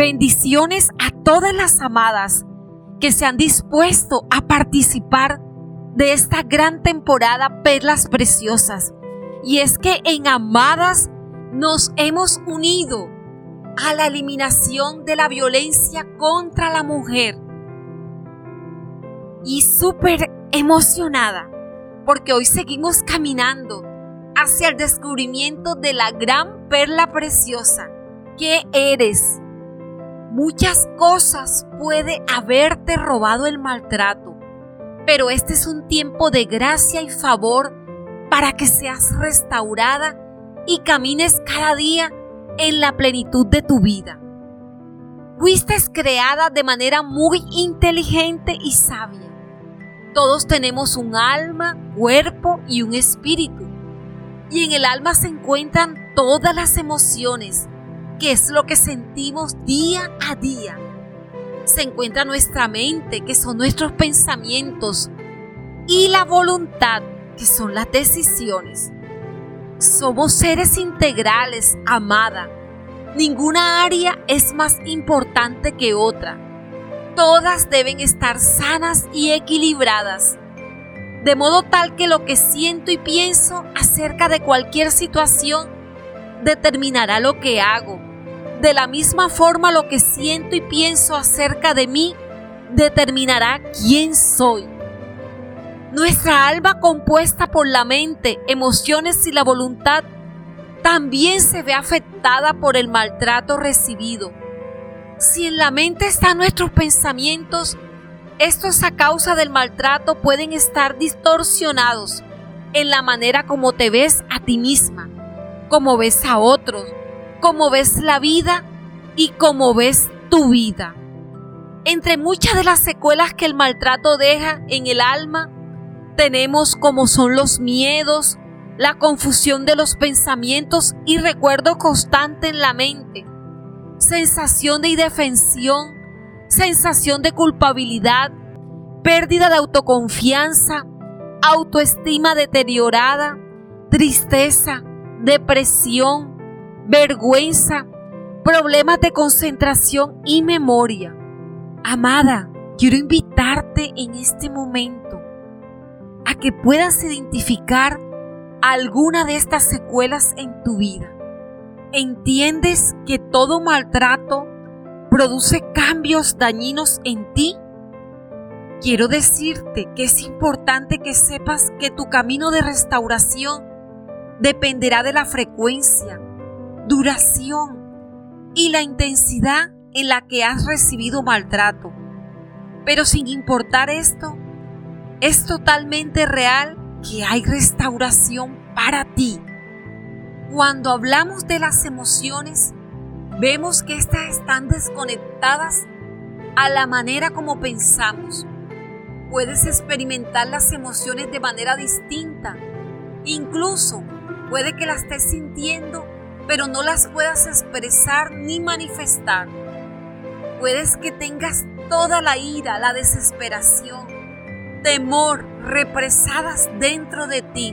Bendiciones a todas las amadas que se han dispuesto a participar de esta gran temporada Perlas Preciosas. Y es que en Amadas nos hemos unido a la eliminación de la violencia contra la mujer. Y súper emocionada porque hoy seguimos caminando hacia el descubrimiento de la gran perla preciosa que eres. Muchas cosas puede haberte robado el maltrato, pero este es un tiempo de gracia y favor para que seas restaurada y camines cada día en la plenitud de tu vida. Fuiste creada de manera muy inteligente y sabia. Todos tenemos un alma, cuerpo y un espíritu. Y en el alma se encuentran todas las emociones, que es lo que sentimos día a día. Se encuentra nuestra mente, que son nuestros pensamientos, y la voluntad, que son las decisiones. Somos seres integrales, amada. Ninguna área es más importante que otra. Todas deben estar sanas y equilibradas. De modo tal que lo que siento y pienso acerca de cualquier situación determinará lo que hago. De la misma forma lo que siento y pienso acerca de mí determinará quién soy. Nuestra alma compuesta por la mente, emociones y la voluntad también se ve afectada por el maltrato recibido. Si en la mente están nuestros pensamientos, estos a causa del maltrato pueden estar distorsionados en la manera como te ves a ti misma, como ves a otros, como ves la vida y como ves tu vida. Entre muchas de las secuelas que el maltrato deja en el alma, tenemos como son los miedos, la confusión de los pensamientos y recuerdo constante en la mente, sensación de indefensión, sensación de culpabilidad, pérdida de autoconfianza, autoestima deteriorada, tristeza, depresión, vergüenza, problemas de concentración y memoria. Amada, quiero invitarte en este momento a que puedas identificar alguna de estas secuelas en tu vida. ¿Entiendes que todo maltrato produce cambios dañinos en ti? Quiero decirte que es importante que sepas que tu camino de restauración dependerá de la frecuencia, duración y la intensidad en la que has recibido maltrato. Pero sin importar esto, es totalmente real que hay restauración para ti. Cuando hablamos de las emociones, vemos que éstas están desconectadas a la manera como pensamos. Puedes experimentar las emociones de manera distinta. Incluso puede que las estés sintiendo, pero no las puedas expresar ni manifestar. Puedes que tengas toda la ira, la desesperación, temor represadas dentro de ti.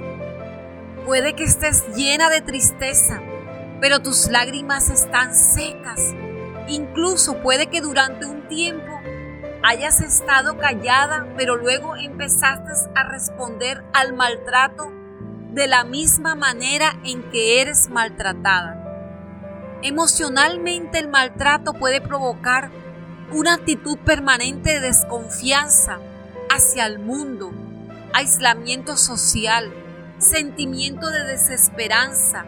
Puede que estés llena de tristeza, pero tus lágrimas están secas. Incluso puede que durante un tiempo hayas estado callada, pero luego empezaste a responder al maltrato de la misma manera en que eres maltratada. Emocionalmente el maltrato puede provocar una actitud permanente de desconfianza, hacia el mundo, aislamiento social, sentimiento de desesperanza,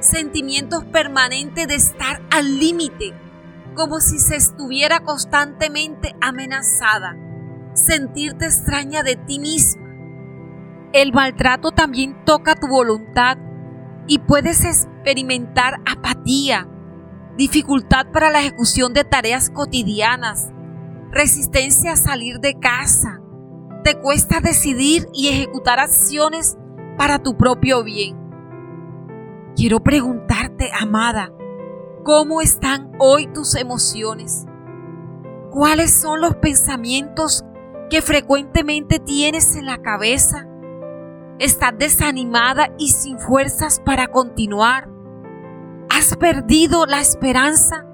sentimientos permanentes de estar al límite, como si se estuviera constantemente amenazada, sentirte extraña de ti misma. El maltrato también toca tu voluntad y puedes experimentar apatía, dificultad para la ejecución de tareas cotidianas, resistencia a salir de casa, te cuesta decidir y ejecutar acciones para tu propio bien. Quiero preguntarte, amada, ¿cómo están hoy tus emociones? ¿Cuáles son los pensamientos que frecuentemente tienes en la cabeza? ¿Estás desanimada y sin fuerzas para continuar? ¿Has perdido la esperanza?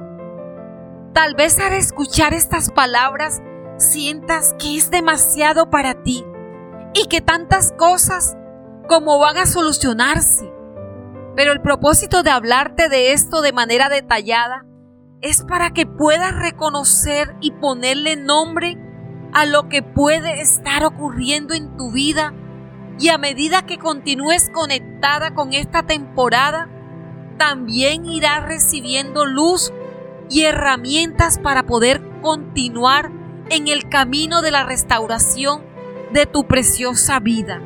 Tal vez al escuchar estas palabras sientas que es demasiado para ti y que tantas cosas como van a solucionarse. Pero el propósito de hablarte de esto de manera detallada es para que puedas reconocer y ponerle nombre a lo que puede estar ocurriendo en tu vida y a medida que continúes conectada con esta temporada, también irás recibiendo luz y herramientas para poder continuar en el camino de la restauración de tu preciosa vida.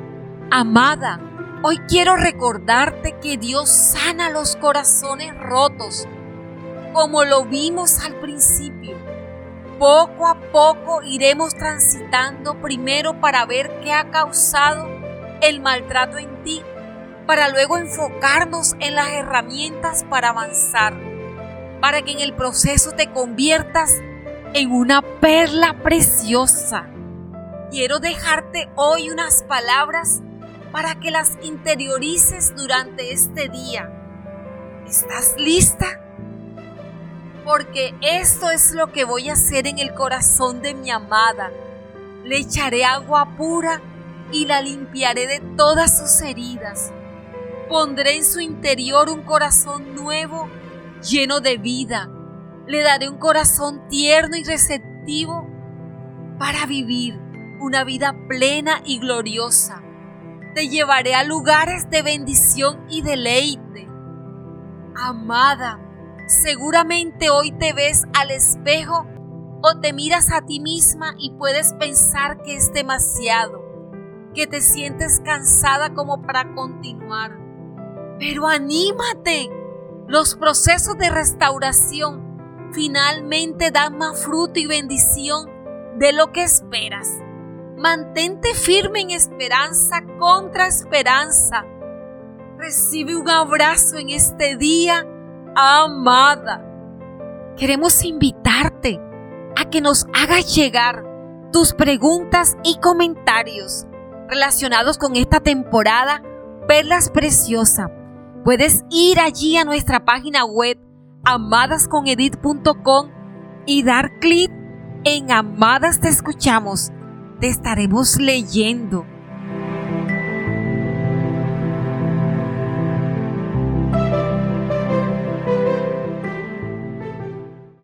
Amada, hoy quiero recordarte que Dios sana los corazones rotos, como lo vimos al principio. Poco a poco iremos transitando primero para ver qué ha causado el maltrato en ti, para luego enfocarnos en las herramientas para avanzar, para que en el proceso te conviertas en una perla preciosa. Quiero dejarte hoy unas palabras para que las interiorices durante este día. ¿Estás lista? Porque esto es lo que voy a hacer en el corazón de mi amada. Le echaré agua pura y la limpiaré de todas sus heridas. Pondré en su interior un corazón nuevo, lleno de vida. Le daré un corazón tierno y receptivo para vivir una vida plena y gloriosa. Te llevaré a lugares de bendición y deleite. Amada, seguramente hoy te ves al espejo o te miras a ti misma y puedes pensar que es demasiado que te sientes cansada como para continuar. Pero anímate. Los procesos de restauración finalmente dan más fruto y bendición de lo que esperas. Mantente firme en esperanza contra esperanza. Recibe un abrazo en este día, amada. Queremos invitarte a que nos hagas llegar tus preguntas y comentarios relacionados con esta temporada Perlas Preciosa. Puedes ir allí a nuestra página web amadasconedit.com y dar clic en Amadas Te Escuchamos. Te estaremos leyendo